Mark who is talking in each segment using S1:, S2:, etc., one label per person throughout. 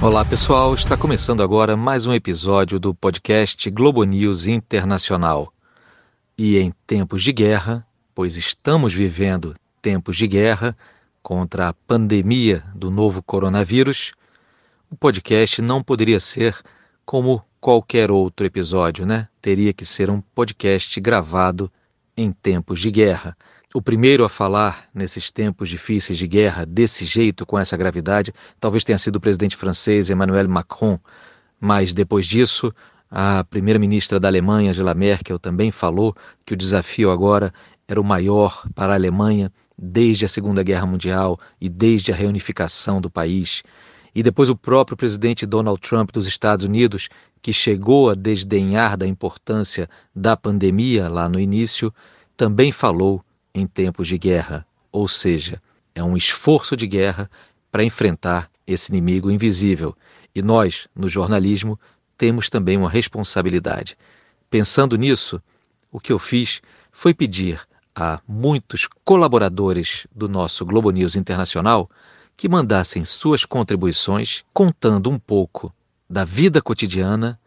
S1: Olá pessoal, está começando agora mais um episódio do podcast Globo News Internacional. E em tempos de guerra, pois estamos vivendo tempos de guerra contra a pandemia do novo coronavírus, o podcast não poderia ser como qualquer outro episódio, né? Teria que ser um podcast gravado em tempos de guerra o primeiro a falar nesses tempos difíceis de guerra desse jeito, com essa gravidade, talvez tenha sido o presidente francês Emmanuel Macron, mas depois disso, a primeira-ministra da Alemanha, Angela Merkel, também falou que o desafio agora era o maior para a Alemanha desde a Segunda Guerra Mundial e desde a reunificação do país. E depois o próprio presidente Donald Trump dos Estados Unidos, que chegou a desdenhar da importância da pandemia lá no início, também falou em tempos de guerra, ou seja, é um esforço de guerra para enfrentar esse inimigo invisível. E nós, no jornalismo, temos também uma responsabilidade. Pensando nisso, o que eu fiz foi pedir a muitos colaboradores do nosso Globo News Internacional que mandassem suas contribuições contando um pouco da vida cotidiana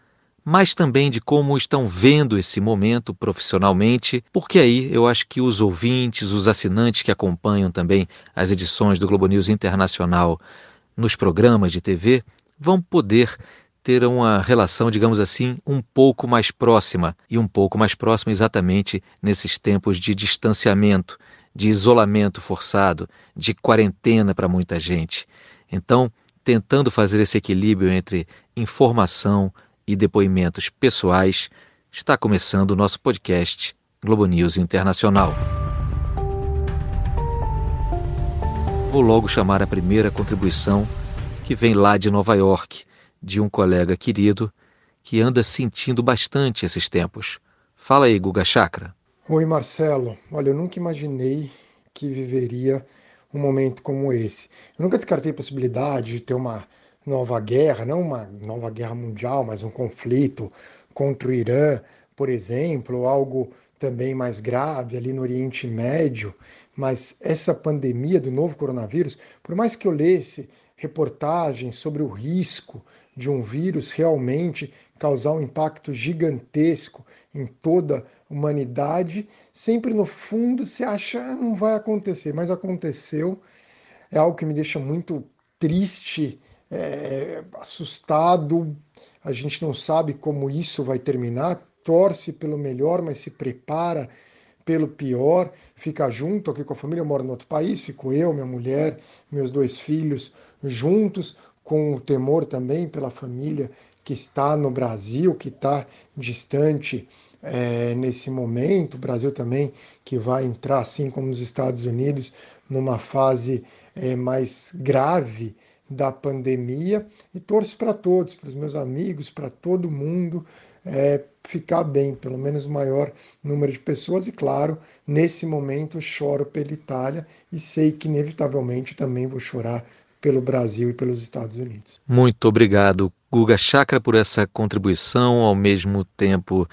S1: mas também de como estão vendo esse momento profissionalmente, porque aí eu acho que os ouvintes, os assinantes que acompanham também as edições do Globo News Internacional nos programas de TV vão poder ter uma relação, digamos assim, um pouco mais próxima e um pouco mais próxima exatamente nesses tempos de distanciamento, de isolamento forçado, de quarentena para muita gente. Então, tentando fazer esse equilíbrio entre informação, e depoimentos pessoais, está começando o nosso podcast Globo News Internacional. Vou logo chamar a primeira contribuição que vem lá de Nova York, de um colega querido que anda sentindo bastante esses tempos. Fala aí, Guga Chakra.
S2: Oi, Marcelo. Olha, eu nunca imaginei que viveria um momento como esse. Eu nunca descartei a possibilidade de ter uma nova guerra, não uma nova guerra mundial, mas um conflito contra o Irã, por exemplo, algo também mais grave ali no Oriente Médio. Mas essa pandemia do novo coronavírus, por mais que eu lesse reportagens sobre o risco de um vírus realmente causar um impacto gigantesco em toda a humanidade, sempre no fundo se acha ah, não vai acontecer, mas aconteceu. É algo que me deixa muito triste é, assustado, a gente não sabe como isso vai terminar, torce pelo melhor, mas se prepara pelo pior, fica junto aqui com a família, eu moro em outro país, fico eu, minha mulher, meus dois filhos juntos, com o temor também pela família que está no Brasil, que está distante é, nesse momento, o Brasil também que vai entrar, assim como os Estados Unidos, numa fase é, mais grave da pandemia e torço para todos, para os meus amigos, para todo mundo é, ficar bem, pelo menos o maior número de pessoas. E claro, nesse momento choro pela Itália e sei que inevitavelmente também vou chorar pelo Brasil e pelos Estados Unidos.
S1: Muito obrigado, Guga Chakra, por essa contribuição, ao mesmo tempo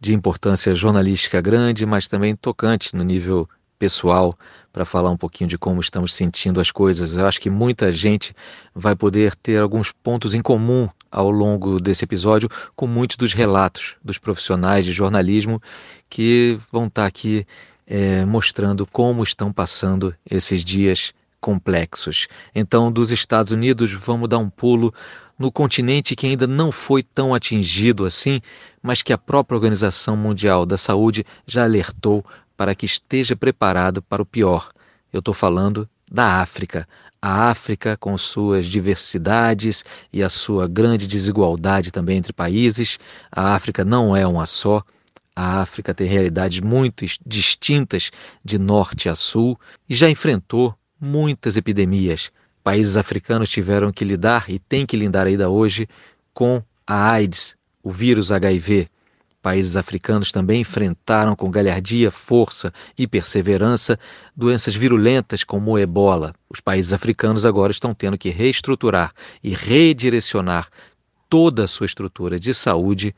S1: de importância jornalística grande, mas também tocante no nível pessoal para falar um pouquinho de como estamos sentindo as coisas. Eu acho que muita gente vai poder ter alguns pontos em comum ao longo desse episódio com muitos dos relatos dos profissionais de jornalismo que vão estar tá aqui é, mostrando como estão passando esses dias complexos. Então, dos Estados Unidos, vamos dar um pulo no continente que ainda não foi tão atingido assim, mas que a própria Organização Mundial da Saúde já alertou para que esteja preparado para o pior. Eu estou falando da África. A África, com suas diversidades e a sua grande desigualdade também entre países, a África não é uma só. A África tem realidades muito distintas de norte a sul e já enfrentou muitas epidemias. Países africanos tiveram que lidar e têm que lidar ainda hoje com a AIDS, o vírus HIV. Países africanos também enfrentaram com galhardia, força e perseverança doenças virulentas como o ebola. Os países africanos agora estão tendo que reestruturar e redirecionar toda a sua estrutura de saúde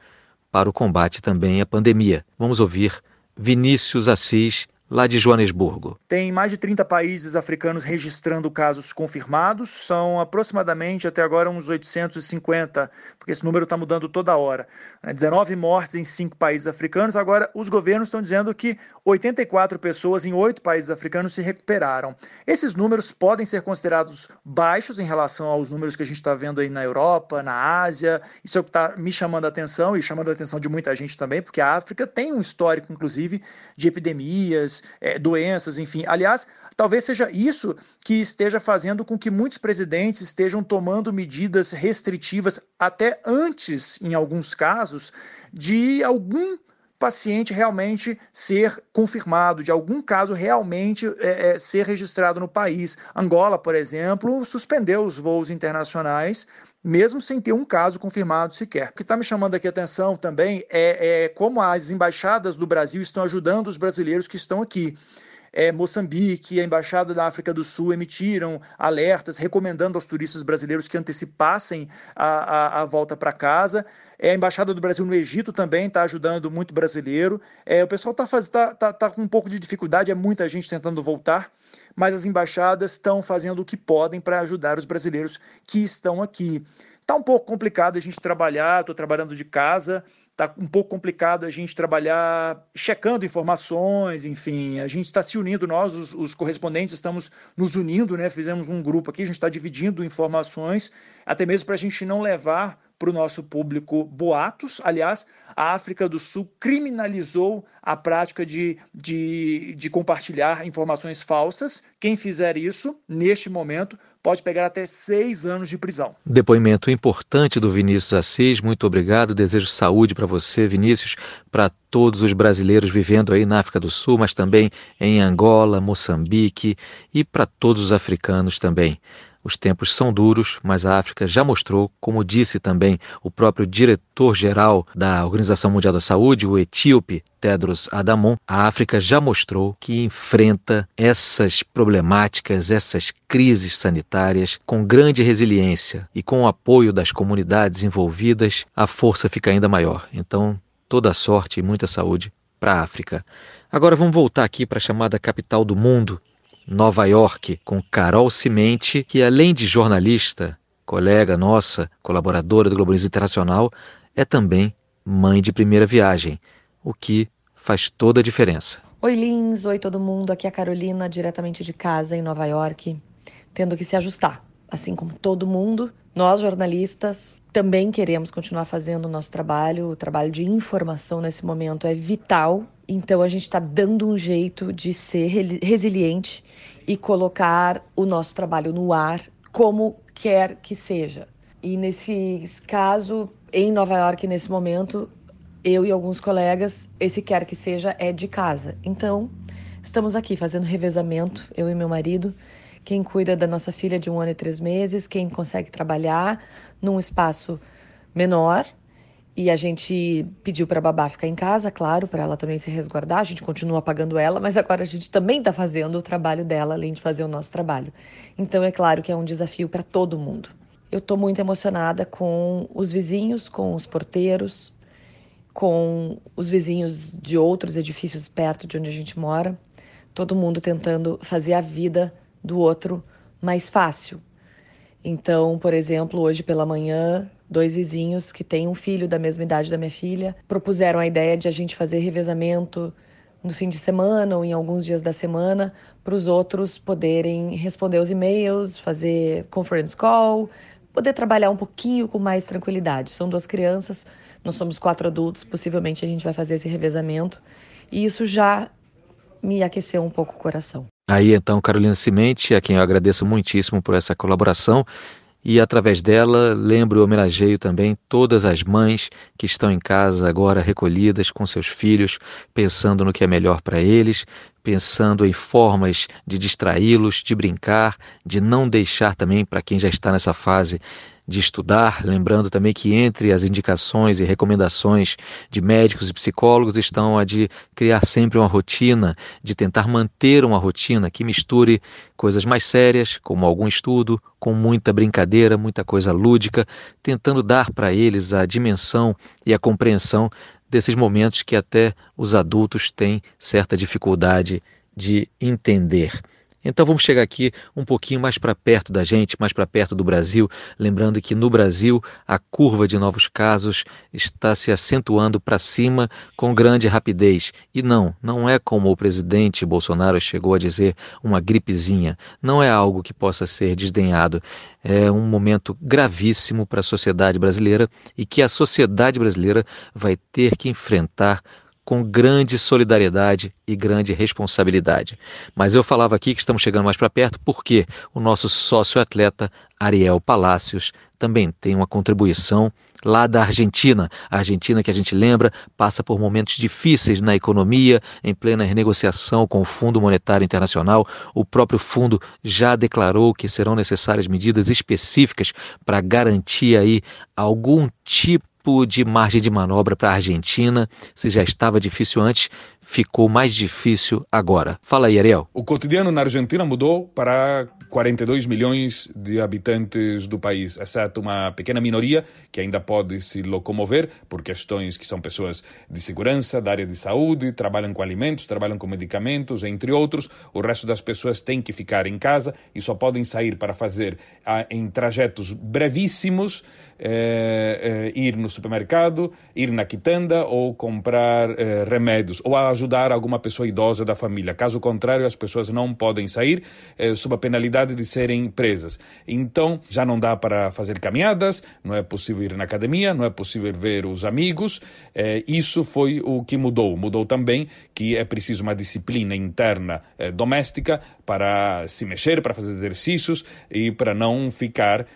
S1: para o combate também à pandemia. Vamos ouvir Vinícius Assis, lá de Joanesburgo.
S3: Tem mais de 30 países africanos registrando casos confirmados, são aproximadamente até agora uns 850, porque esse número está mudando toda hora. 19 né? mortes em cinco países africanos. Agora, os governos estão dizendo que 84 pessoas em oito países africanos se recuperaram. Esses números podem ser considerados baixos em relação aos números que a gente está vendo aí na Europa, na Ásia. Isso é o que está me chamando a atenção e chamando a atenção de muita gente também, porque a África tem um histórico, inclusive, de epidemias é, doenças, enfim. Aliás, talvez seja isso que esteja fazendo com que muitos presidentes estejam tomando medidas restritivas até antes, em alguns casos, de algum paciente realmente ser confirmado, de algum caso realmente é, é, ser registrado no país. Angola, por exemplo, suspendeu os voos internacionais mesmo sem ter um caso confirmado sequer. O que está me chamando aqui a atenção também é, é, como as embaixadas do Brasil estão ajudando os brasileiros que estão aqui. É, Moçambique, a Embaixada da África do Sul emitiram alertas recomendando aos turistas brasileiros que antecipassem a, a, a volta para casa. É, a Embaixada do Brasil no Egito também está ajudando muito brasileiro. É, o pessoal está tá, tá, tá com um pouco de dificuldade, é muita gente tentando voltar mas as embaixadas estão fazendo o que podem para ajudar os brasileiros que estão aqui. Está um pouco complicado a gente trabalhar, estou trabalhando de casa, está um pouco complicado a gente trabalhar checando informações, enfim, a gente está se unindo, nós, os, os, correspondentes, estamos nos unindo, né? Fizemos um grupo aqui, a gente está dividindo informações, até mesmo para a gente não levar para o nosso público boatos. Aliás, a África do Sul criminalizou a prática de, de, de compartilhar informações falsas. Quem fizer isso, neste momento, pode pegar até seis anos de prisão.
S1: Depoimento importante do Vinícius Assis. Muito obrigado. Desejo saúde para você, Vinícius, para todos os brasileiros vivendo aí na África do Sul, mas também em Angola, Moçambique e para todos os africanos também. Os tempos são duros, mas a África já mostrou, como disse também o próprio diretor-geral da Organização Mundial da Saúde, o etíope Tedros Adhanom, a África já mostrou que enfrenta essas problemáticas, essas crises sanitárias com grande resiliência e com o apoio das comunidades envolvidas, a força fica ainda maior. Então, toda sorte e muita saúde para a África. Agora vamos voltar aqui para a chamada capital do mundo, Nova York, com Carol Cimente, que além de jornalista, colega nossa, colaboradora do Globo News Internacional, é também mãe de primeira viagem, o que faz toda a diferença.
S4: Oi Lins, oi todo mundo, aqui é a Carolina, diretamente de casa em Nova York, tendo que se ajustar, assim como todo mundo. Nós jornalistas também queremos continuar fazendo o nosso trabalho, o trabalho de informação nesse momento é vital então a gente está dando um jeito de ser resiliente e colocar o nosso trabalho no ar como quer que seja. E nesse caso, em Nova York, nesse momento, eu e alguns colegas, esse quer que seja é de casa. Então, estamos aqui fazendo revezamento, eu e meu marido. Quem cuida da nossa filha de um ano e três meses, quem consegue trabalhar num espaço menor, e a gente pediu para a babá ficar em casa, claro, para ela também se resguardar. A gente continua pagando ela, mas agora a gente também está fazendo o trabalho dela, além de fazer o nosso trabalho. Então é claro que é um desafio para todo mundo. Eu estou muito emocionada com os vizinhos, com os porteiros, com os vizinhos de outros edifícios perto de onde a gente mora. Todo mundo tentando fazer a vida do outro mais fácil. Então, por exemplo, hoje pela manhã dois vizinhos que têm um filho da mesma idade da minha filha propuseram a ideia de a gente fazer revezamento no fim de semana ou em alguns dias da semana para os outros poderem responder os e-mails, fazer conference call, poder trabalhar um pouquinho com mais tranquilidade. São duas crianças, nós somos quatro adultos, possivelmente a gente vai fazer esse revezamento e isso já me aqueceu um pouco o coração.
S1: Aí então, Carolina Cimente, a quem eu agradeço muitíssimo por essa colaboração. E através dela lembro e homenageio também todas as mães que estão em casa agora recolhidas com seus filhos, pensando no que é melhor para eles, pensando em formas de distraí-los, de brincar, de não deixar também para quem já está nessa fase de estudar, lembrando também que entre as indicações e recomendações de médicos e psicólogos estão a de criar sempre uma rotina, de tentar manter uma rotina que misture coisas mais sérias, como algum estudo, com muita brincadeira, muita coisa lúdica, tentando dar para eles a dimensão e a compreensão desses momentos que até os adultos têm certa dificuldade de entender. Então vamos chegar aqui um pouquinho mais para perto da gente, mais para perto do Brasil, lembrando que no Brasil a curva de novos casos está se acentuando para cima com grande rapidez. E não, não é como o presidente Bolsonaro chegou a dizer uma gripezinha. Não é algo que possa ser desdenhado. É um momento gravíssimo para a sociedade brasileira e que a sociedade brasileira vai ter que enfrentar com grande solidariedade e grande responsabilidade. Mas eu falava aqui que estamos chegando mais para perto porque o nosso sócio-atleta Ariel Palácios também tem uma contribuição lá da Argentina. A Argentina, que a gente lembra, passa por momentos difíceis na economia, em plena renegociação com o Fundo Monetário Internacional. O próprio fundo já declarou que serão necessárias medidas específicas para garantir aí algum tipo tipo de margem de manobra para a Argentina. Se já estava difícil antes, ficou mais difícil agora. Fala aí, Ariel.
S5: O cotidiano na Argentina mudou para 42 milhões de habitantes do país, exceto uma pequena minoria que ainda pode se locomover por questões que são pessoas de segurança, da área de saúde, trabalham com alimentos, trabalham com medicamentos, entre outros. O resto das pessoas tem que ficar em casa e só podem sair para fazer em trajetos brevíssimos é, ir no supermercado, ir na quitanda ou comprar é, remédios ou ajudar alguma pessoa idosa da família. Caso contrário, as pessoas não podem sair sob a penalidade de serem presas. Então, já não dá para fazer caminhadas, não é possível ir na academia, não é possível ver os amigos. isso foi o que mudou. Mudou também que é preciso uma disciplina interna doméstica para se mexer, para fazer exercícios e para não ficar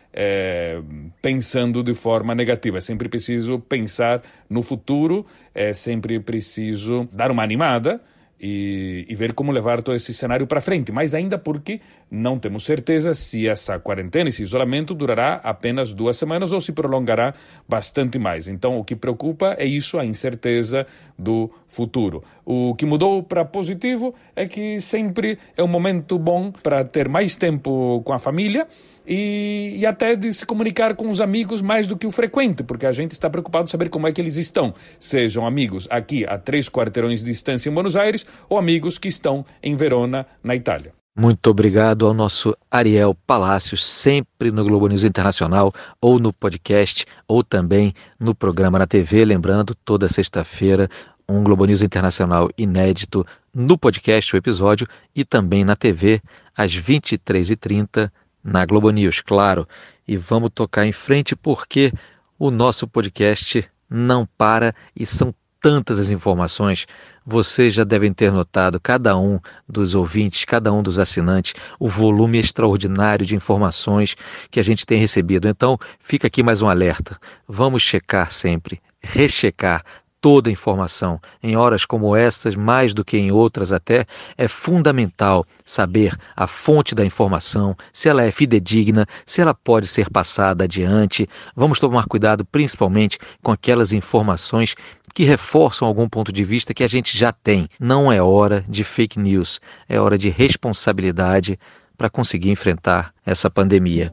S5: pensando pensando de forma negativa. É sempre preciso pensar no futuro, é sempre preciso dar uma animada. E, e, ver como levar todo esse cenário para frente. Mas ainda porque não temos certeza se essa quarentena, esse isolamento durará apenas duas semanas ou se prolongará bastante mais. Então, o que preocupa é isso, a incerteza do futuro. O que mudou para positivo é que sempre é um momento bom para ter mais tempo com a família e, e, até de se comunicar com os amigos mais do que o frequente, porque a gente está preocupado em saber como é que eles estão. Sejam amigos aqui a três quarteirões de distância em Buenos Aires ou amigos que estão em Verona, na Itália.
S1: Muito obrigado ao nosso Ariel Palácios, sempre no Globo News Internacional, ou no podcast, ou também no programa na TV. Lembrando, toda sexta-feira, um Globo News Internacional inédito no podcast, o episódio, e também na TV, às 23h30 na Globo News, claro. E vamos tocar em frente porque o nosso podcast não para e são tantas as informações. Vocês já devem ter notado, cada um dos ouvintes, cada um dos assinantes, o volume extraordinário de informações que a gente tem recebido. Então, fica aqui mais um alerta. Vamos checar sempre, rechecar toda informação. Em horas como estas, mais do que em outras até, é fundamental saber a fonte da informação, se ela é fidedigna, se ela pode ser passada adiante. Vamos tomar cuidado principalmente com aquelas informações que reforçam algum ponto de vista que a gente já tem. Não é hora de fake news, é hora de responsabilidade para conseguir enfrentar essa pandemia.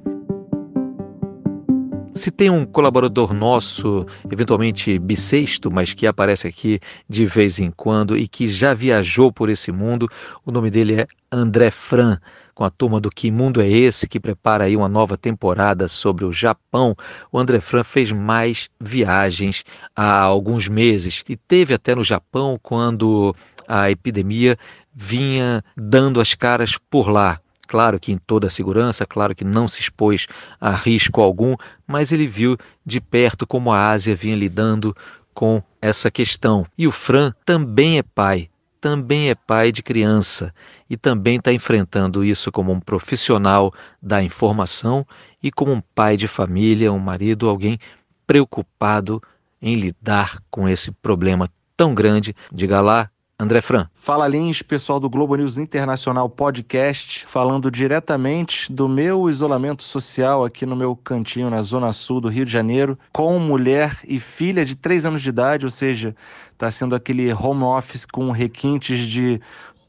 S1: Se tem um colaborador nosso, eventualmente bissexto, mas que aparece aqui de vez em quando e que já viajou por esse mundo, o nome dele é André Fran, com a turma do Que Mundo é Esse, que prepara aí uma nova temporada sobre o Japão. O André Fran fez mais viagens há alguns meses e teve até no Japão quando a epidemia vinha dando as caras por lá. Claro que em toda a segurança, claro que não se expôs a risco algum, mas ele viu de perto como a Ásia vinha lidando com essa questão. E o Fran também é pai, também é pai de criança e também está enfrentando isso como um profissional da informação e como um pai de família, um marido, alguém preocupado em lidar com esse problema tão grande. Diga lá, André Fran.
S6: Fala Lins, pessoal do Globo News Internacional Podcast, falando diretamente do meu isolamento social aqui no meu cantinho na Zona Sul do Rio de Janeiro, com mulher e filha de 3 anos de idade, ou seja, está sendo aquele home office com requintes de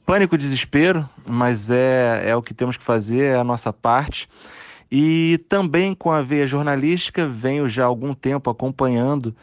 S6: pânico e desespero, mas é, é o que temos que fazer, é a nossa parte. E também com a veia jornalística, venho já há algum tempo acompanhando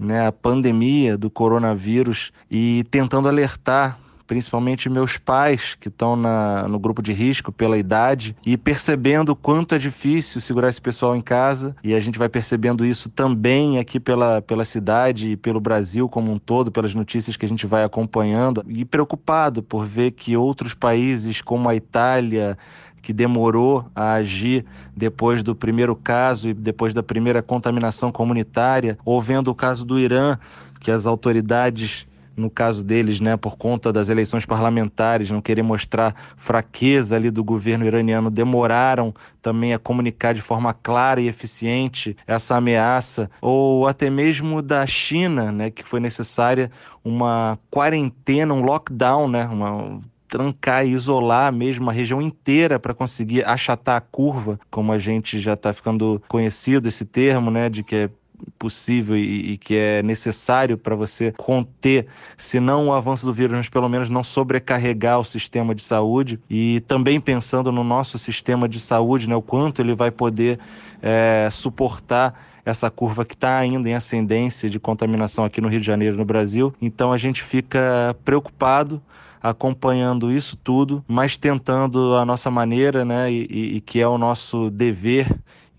S6: né, a pandemia do coronavírus e tentando alertar principalmente meus pais que estão no grupo de risco pela idade e percebendo quanto é difícil segurar esse pessoal em casa. E a gente vai percebendo isso também aqui pela, pela cidade e pelo Brasil como um todo, pelas notícias que a gente vai acompanhando. E preocupado por ver que outros países como a Itália, que demorou a agir depois do primeiro caso e depois da primeira contaminação comunitária, ou vendo o caso do Irã, que as autoridades no caso deles, né, por conta das eleições parlamentares, não querer mostrar fraqueza ali do governo iraniano, demoraram também a comunicar de forma clara e eficiente essa ameaça, ou até mesmo da China, né, que foi necessária uma quarentena, um lockdown, né, uma trancar e isolar mesmo a região inteira para conseguir achatar a curva, como a gente já está ficando conhecido esse termo, né, de que é possível e, e que é necessário para você conter, se não o avanço do vírus, mas pelo menos não sobrecarregar o sistema de saúde e também pensando no nosso sistema de saúde, né, o quanto ele vai poder é, suportar essa curva que está ainda em ascendência de contaminação aqui no Rio de Janeiro, no Brasil. Então a gente fica preocupado acompanhando isso tudo, mas tentando a nossa maneira, né, e, e que é o nosso dever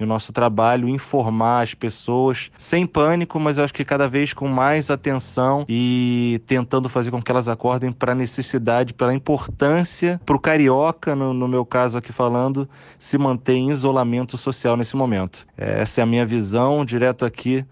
S6: e o nosso trabalho informar as pessoas sem pânico, mas eu acho que cada vez com mais atenção e tentando fazer com que elas acordem para a necessidade, pela importância para o carioca, no, no, meu caso aqui falando, se manter em isolamento social nesse momento. Essa é a minha visão, direto aqui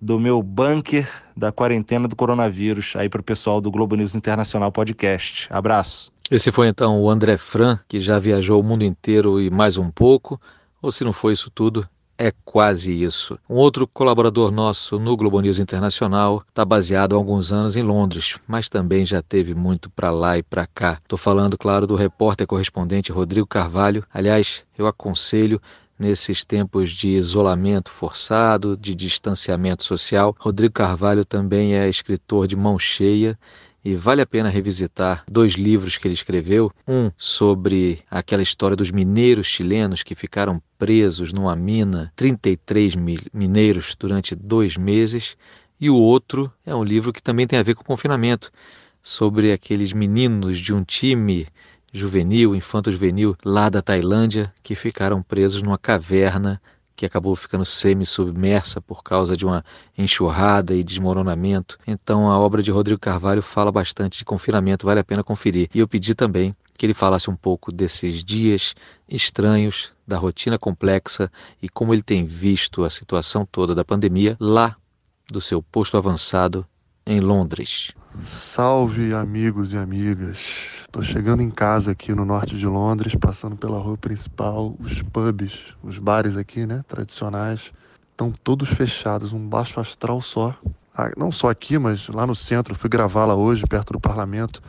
S6: do meu bunker da quarentena do coronavírus, aí para o pessoal do Globo News Internacional Podcast. Abraço.
S1: Esse foi então o André Fran, que já viajou o mundo inteiro e mais um pouco. Ou se não foi isso tudo, é quase isso. Um outro colaborador nosso no Globo News Internacional está baseado há alguns anos em Londres, mas também já teve muito para lá e para cá. Estou falando, claro, do repórter correspondente Rodrigo Carvalho. Aliás, eu aconselho nesses tempos de isolamento forçado, de distanciamento social. Rodrigo Carvalho também é escritor de mão cheia e vale a pena revisitar dois livros que ele escreveu. Um sobre aquela história dos mineiros chilenos que ficaram presos numa mina, 33 mineiros durante dois meses. E o outro é um livro que também tem a ver com confinamento, sobre aqueles meninos de um time juvenil, infanto-juvenil, lá da Tailândia, que ficaram presos numa caverna que acabou ficando semi-submersa por causa de uma enxurrada e desmoronamento. Então a obra de Rodrigo Carvalho fala bastante de confinamento, vale a pena conferir. E eu pedi também que ele falasse um pouco desses dias estranhos, da rotina complexa e como ele tem visto a situação toda da pandemia lá do seu posto avançado em Londres.
S7: Salve amigos e amigas. Estou chegando em casa aqui no norte de Londres, passando pela rua principal, os pubs, os bares aqui, né, tradicionais, estão todos fechados, um baixo astral só. Ah, não só aqui, mas lá no centro, fui gravá-la hoje, perto do parlamento,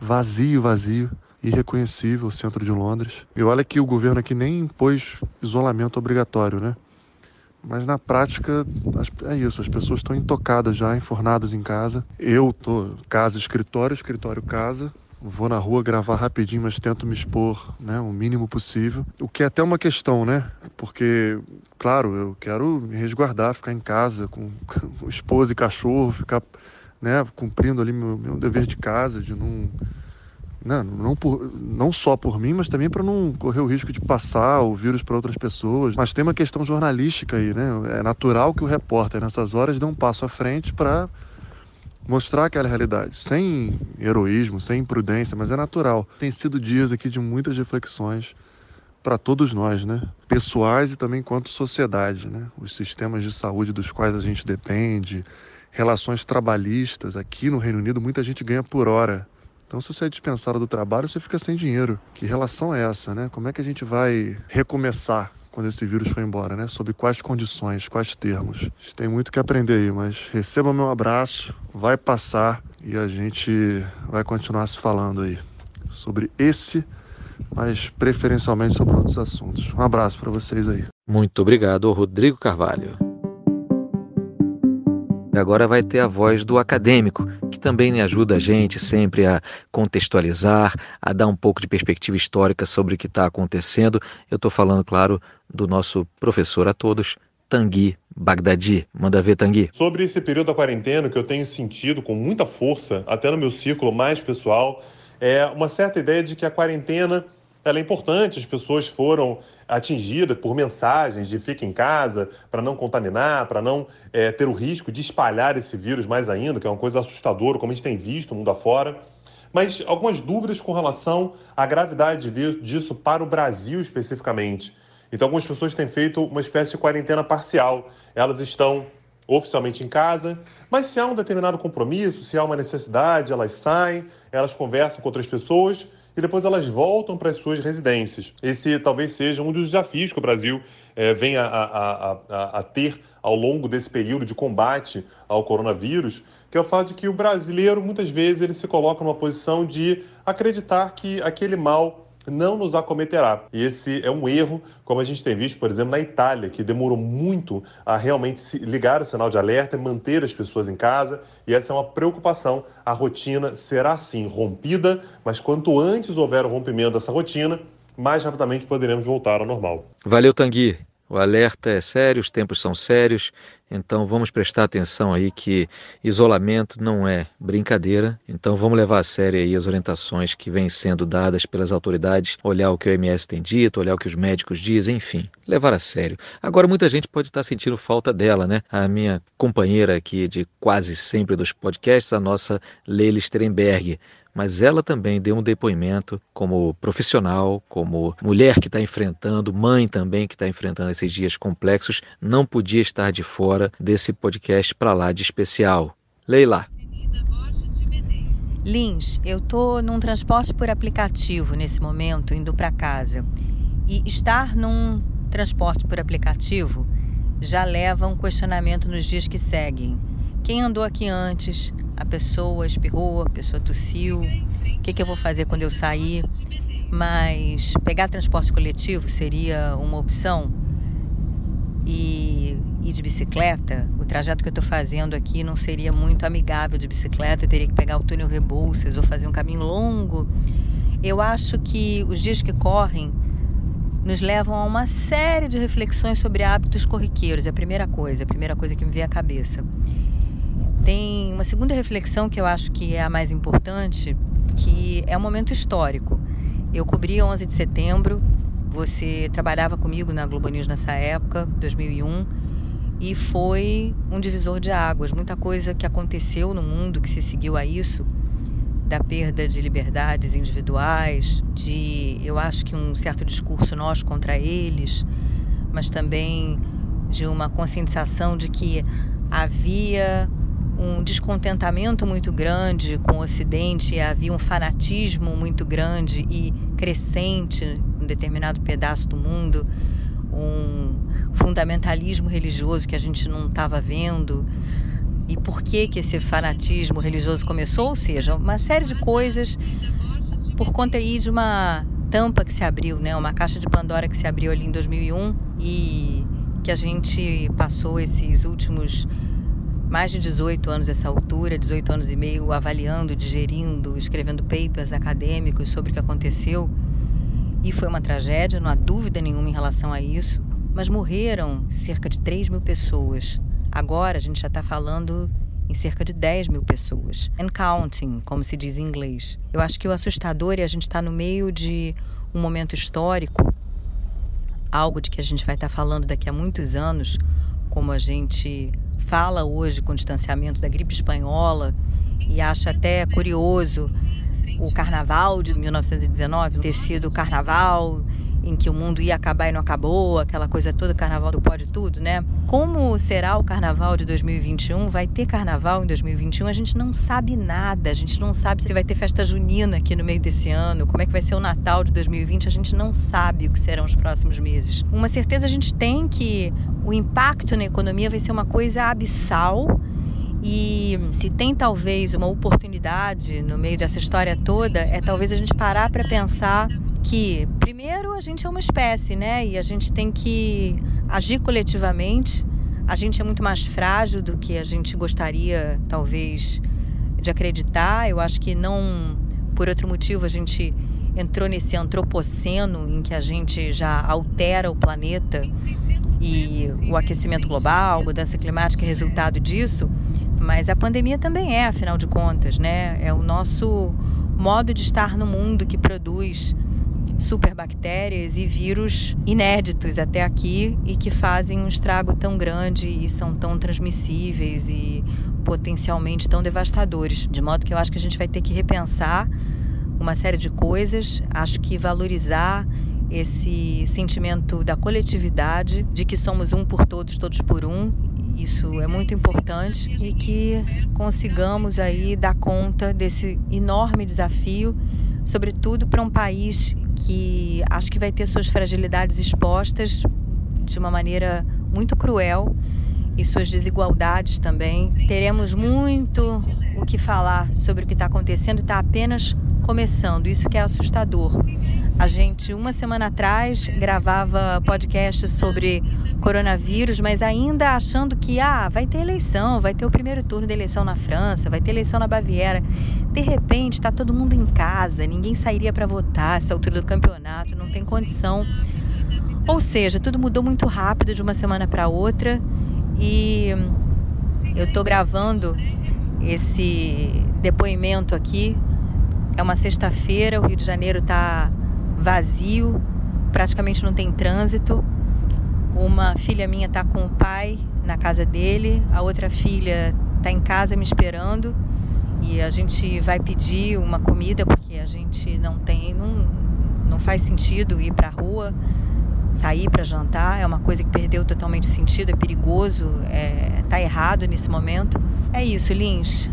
S7: vazio, vazio, irreconhecível o centro de Londres. E olha que o governo aqui nem impôs isolamento obrigatório, né? Mas na prática é isso, as pessoas estão intocadas já, enfornadas em casa. Eu tô casa, escritório, escritório, casa. Vou na rua gravar rapidinho, mas tento me expor né, o mínimo possível. O que é até uma questão, né? Porque, claro, eu quero me resguardar, ficar em casa com, com esposa e cachorro, ficar né, cumprindo ali meu, meu dever de casa, de não não, né, não, por, não só por mim, mas também para não correr o risco de passar o vírus para outras pessoas. Mas tem uma questão jornalística aí, né? É natural que o repórter, nessas horas, dê um passo à frente para mostrar aquela realidade, sem heroísmo, sem imprudência, mas é natural. Tem sido dias aqui de muitas reflexões para todos nós, né? Pessoais e também quanto sociedade, né? Os sistemas de saúde dos quais a gente depende, relações trabalhistas. Aqui no Reino Unido, muita gente ganha por hora então, se você é dispensado do trabalho, você fica sem dinheiro. Que relação é essa, né? Como é que a gente vai recomeçar quando esse vírus for embora, né? Sob quais condições, quais termos? A gente tem muito que aprender aí, mas receba meu abraço, vai passar e a gente vai continuar se falando aí sobre esse, mas preferencialmente sobre outros assuntos. Um abraço para vocês aí.
S1: Muito obrigado, Rodrigo Carvalho. Agora vai ter a voz do acadêmico, que também ajuda a gente sempre a contextualizar, a dar um pouco de perspectiva histórica sobre o que está acontecendo. Eu estou falando, claro, do nosso professor a todos, Tanguy Bagdadi. Manda ver, Tanguy.
S8: Sobre esse período da quarentena, que eu tenho sentido com muita força, até no meu círculo mais pessoal, é uma certa ideia de que a quarentena ela é importante, as pessoas foram atingidas por mensagens de fique em casa para não contaminar, para não é, ter o risco de espalhar esse vírus mais ainda, que é uma coisa assustadora, como a gente tem visto mundo afora. Mas algumas dúvidas com relação à gravidade disso para o Brasil especificamente. Então, algumas pessoas têm feito uma espécie de quarentena parcial. Elas estão oficialmente em casa, mas se há um determinado compromisso, se há uma necessidade, elas saem, elas conversam com outras pessoas e depois elas voltam para as suas residências. Esse talvez seja um dos desafios que o Brasil é, venha a, a, a, a, ter ao longo desse período de combate ao coronavírus, que é o fato de que o brasileiro, muitas vezes, ele se coloca numa posição de acreditar que aquele mal não nos acometerá. E esse é um erro, como a gente tem visto, por exemplo, na Itália, que demorou muito a realmente ligar o sinal de alerta e manter as pessoas em casa. E essa é uma preocupação. A rotina será sim rompida, mas quanto antes houver o rompimento dessa rotina, mais rapidamente poderemos voltar ao normal.
S1: Valeu, Tanguy. O alerta é sério, os tempos são sérios, então vamos prestar atenção aí que isolamento não é brincadeira. Então vamos levar a sério aí as orientações que vêm sendo dadas pelas autoridades, olhar o que o MS tem dito, olhar o que os médicos dizem, enfim, levar a sério. Agora muita gente pode estar sentindo falta dela, né? A minha companheira aqui de quase sempre dos podcasts, a nossa Leila Sterenberg mas ela também deu um depoimento como profissional, como mulher que está enfrentando, mãe também que está enfrentando esses dias complexos, não podia estar de fora desse podcast para lá de especial. Leila.
S9: Lins, eu estou num transporte por aplicativo nesse momento, indo para casa. E estar num transporte por aplicativo já leva um questionamento nos dias que seguem. Quem andou aqui antes? A pessoa espirrou, a pessoa tossiu, o que, que eu vou fazer quando eu sair? Mas pegar transporte coletivo seria uma opção e ir de bicicleta, o trajeto que eu estou fazendo aqui não seria muito amigável de bicicleta, eu teria que pegar o túnel Rebouças ou fazer um caminho longo. Eu acho que os dias que correm nos levam a uma série de reflexões sobre hábitos corriqueiros, é a primeira coisa, a primeira coisa que me vem à cabeça. Tem uma segunda reflexão que eu acho que é a mais importante, que é um momento histórico. Eu cobri 11 de setembro, você trabalhava comigo na Globo News nessa época, 2001, e foi um divisor de águas. Muita coisa que aconteceu no mundo que se seguiu a isso, da perda de liberdades individuais, de, eu acho que um certo discurso nós contra eles, mas também de uma conscientização de que havia um descontentamento muito grande com o Ocidente, havia um fanatismo muito grande e crescente em determinado pedaço do mundo, um fundamentalismo religioso que a gente não estava vendo. E por que, que esse fanatismo religioso começou? Ou seja, uma série de coisas por conta aí de uma tampa que se abriu, né? uma caixa de Pandora que se abriu ali em 2001 e que a gente passou esses últimos mais de 18 anos essa altura, 18 anos e meio, avaliando, digerindo, escrevendo papers acadêmicos sobre o que aconteceu. E foi uma tragédia, não há dúvida nenhuma em relação a isso. Mas morreram cerca de 3 mil pessoas. Agora a gente já está falando em cerca de 10 mil pessoas. And counting, como se diz em inglês. Eu acho que o assustador é a gente estar tá no meio de um momento histórico, algo de que a gente vai estar tá falando daqui a muitos anos, como a gente fala hoje com o distanciamento da gripe espanhola e acha até curioso o carnaval de 1919 ter sido carnaval em que o mundo ia acabar e não acabou, aquela coisa toda, carnaval do pode tudo, né? Como será o carnaval de 2021? Vai ter carnaval em 2021? A gente não sabe nada, a gente não sabe se vai ter festa junina aqui no meio desse ano, como é que vai ser o Natal de 2020, a gente não sabe o que serão os próximos meses. Uma certeza a gente tem que o impacto na economia vai ser uma coisa abissal. E se tem talvez uma oportunidade no meio dessa história toda, é talvez a gente parar para pensar que, primeiro, a gente é uma espécie, né? E a gente tem que agir coletivamente. A gente é muito mais frágil do que a gente gostaria, talvez, de acreditar. Eu acho que não por outro motivo a gente entrou nesse antropoceno em que a gente já altera o planeta e o aquecimento global, mudança climática é resultado disso, mas a pandemia também é, afinal de contas, né? É o nosso modo de estar no mundo que produz superbactérias e vírus inéditos até aqui e que fazem um estrago tão grande e são tão transmissíveis e potencialmente tão devastadores. De modo que eu acho que a gente vai ter que repensar uma série de coisas, acho que valorizar esse sentimento da coletividade, de que somos um por todos, todos por um. Isso é muito importante e que consigamos aí dar conta desse enorme desafio, sobretudo para um país que acho que vai ter suas fragilidades expostas de uma maneira muito cruel e suas desigualdades também. Teremos muito o que falar sobre o que está acontecendo e está apenas começando. Isso que é assustador. A gente, uma semana atrás, gravava podcast sobre coronavírus, mas ainda achando que ah, vai ter eleição, vai ter o primeiro turno da eleição na França, vai ter eleição na Baviera. De repente, está todo mundo em casa, ninguém sairia para votar essa altura do campeonato, não tem condição. Ou seja, tudo mudou muito rápido de uma semana para outra e eu estou gravando esse depoimento aqui. É uma sexta-feira, o Rio de Janeiro está vazio, praticamente não tem trânsito. Uma filha minha está com o pai na casa dele, a outra filha está em casa me esperando e a gente vai pedir uma comida porque a gente não tem, não, não faz sentido ir para a rua sair para jantar, é uma coisa que perdeu totalmente sentido, é perigoso, é, tá errado nesse momento. É isso, Lins.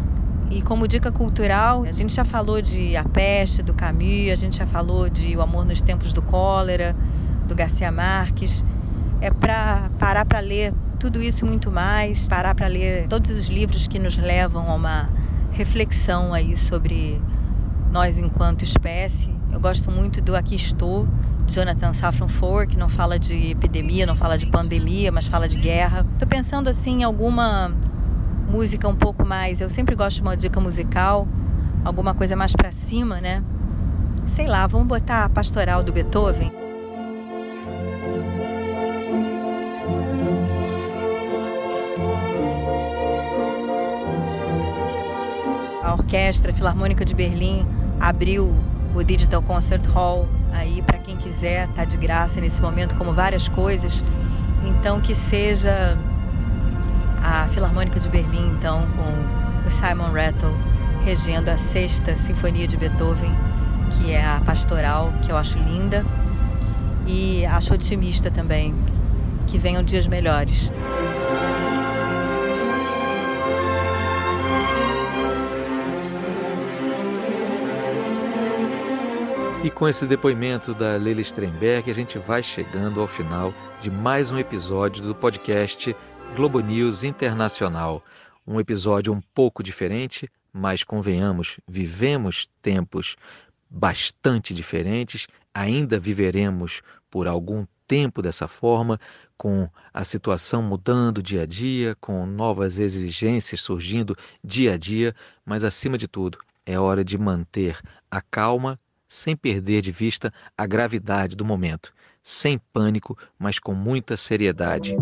S9: E como dica cultural, a gente já falou de A Peste, do Camus, a gente já falou de O Amor nos Tempos do Cólera, do Garcia Marques. É para parar para ler tudo isso e muito mais, parar para ler todos os livros que nos levam a uma reflexão aí sobre nós enquanto espécie. Eu gosto muito do Aqui Estou, Jonathan Safran Foer, que não fala de epidemia, não fala de pandemia, mas fala de guerra. Estou pensando assim em alguma música um pouco mais. Eu sempre gosto de uma dica musical, alguma coisa mais para cima, né? Sei lá, vamos botar a Pastoral do Beethoven. A Orquestra Filarmônica de Berlim abriu o Digital Concert Hall aí para quem quiser, tá de graça nesse momento, como várias coisas. Então que seja a Filarmônica de Berlim, então, com o Simon Rattle regendo a sexta Sinfonia de Beethoven, que é a pastoral, que eu acho linda, e acho otimista também, que venham dias melhores.
S1: E com esse depoimento da Leila Strenberg, a gente vai chegando ao final de mais um episódio do podcast Globo News Internacional. Um episódio um pouco diferente, mas convenhamos, vivemos tempos bastante diferentes, ainda viveremos por algum tempo dessa forma, com a situação mudando dia a dia, com novas exigências surgindo dia a dia, mas acima de tudo, é hora de manter a calma sem perder de vista a gravidade do momento, sem pânico, mas com muita seriedade.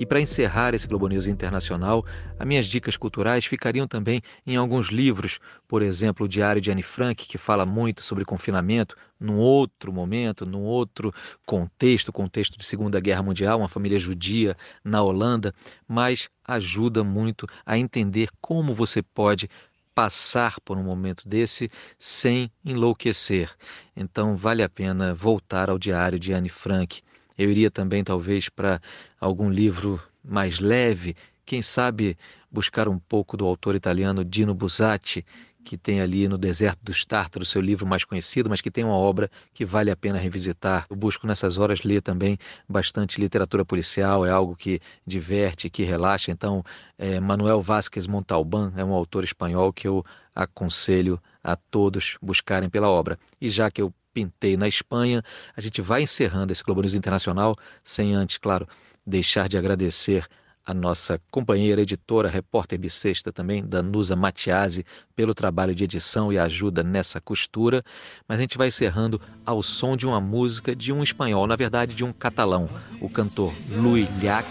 S1: E para encerrar esse Globo News Internacional, as minhas dicas culturais ficariam também em alguns livros, por exemplo, o Diário de Anne Frank, que fala muito sobre confinamento, num outro momento, num outro contexto, contexto de Segunda Guerra Mundial, uma família judia na Holanda, mas ajuda muito a entender como você pode passar por um momento desse sem enlouquecer. Então vale a pena voltar ao diário de Anne Frank. Eu iria também talvez para algum livro mais leve, quem sabe buscar um pouco do autor italiano Dino Buzzati, que tem ali no Deserto dos Tártaros, seu livro mais conhecido, mas que tem uma obra que vale a pena revisitar. Eu busco nessas horas ler também bastante literatura policial, é algo que diverte, que relaxa. Então, é, Manuel Vázquez Montalbán é um autor espanhol que eu aconselho a todos buscarem pela obra. E já que eu pintei na Espanha, a gente vai encerrando esse Globo News Internacional, sem antes, claro, deixar de agradecer a nossa companheira editora, repórter bissexta também, Danusa Matiasi, pelo trabalho de edição e ajuda nessa costura. Mas a gente vai encerrando ao som de uma música de um espanhol, na verdade de um catalão, o cantor Louis Llach,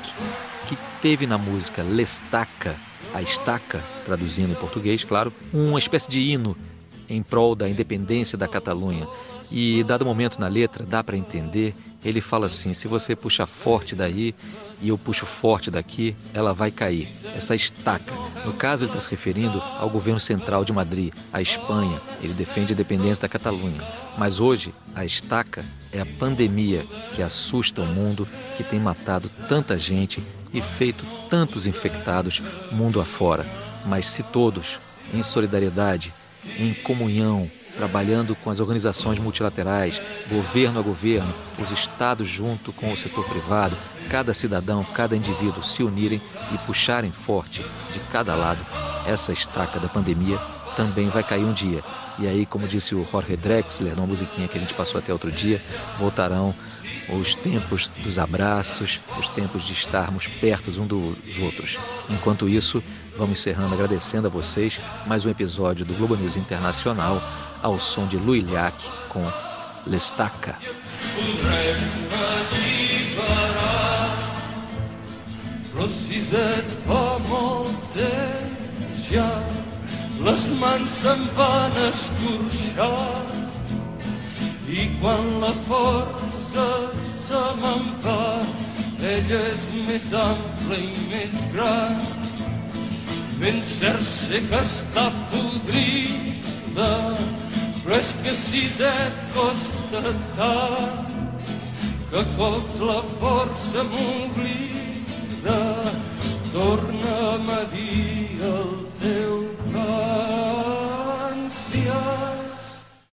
S1: que teve na música L'Estaca, a estaca, traduzindo em português, claro, uma espécie de hino em prol da independência da Catalunha. E, dado momento na letra, dá para entender, ele fala assim: se você puxa forte daí e eu puxo forte daqui, ela vai cair. Essa estaca. No caso, ele está se referindo ao governo central de Madrid, a Espanha. Ele defende a independência da Catalunha. Mas hoje, a estaca é a pandemia que assusta o mundo, que tem matado tanta gente e feito tantos infectados mundo afora. Mas se todos, em solidariedade, em comunhão, trabalhando com as organizações multilaterais, governo a governo, os estados junto com o setor privado, cada cidadão, cada indivíduo se unirem e puxarem forte de cada lado, essa estaca da pandemia também vai cair um dia. E aí, como disse o Jorge Drexler, numa musiquinha que a gente passou até outro dia, voltarão os tempos dos abraços, os tempos de estarmos perto um dos outros. Enquanto isso, vamos encerrando agradecendo a vocês mais um episódio do Globo News Internacional ao som de Louis Llach com L'Estaca.
S10: les mans se'n van escorxar i quan la força se me'n va ella és més ampla i més gran ben cert sé que està podrida però és que si et costa tant que cops la força m'oblida torna'm a dir el teu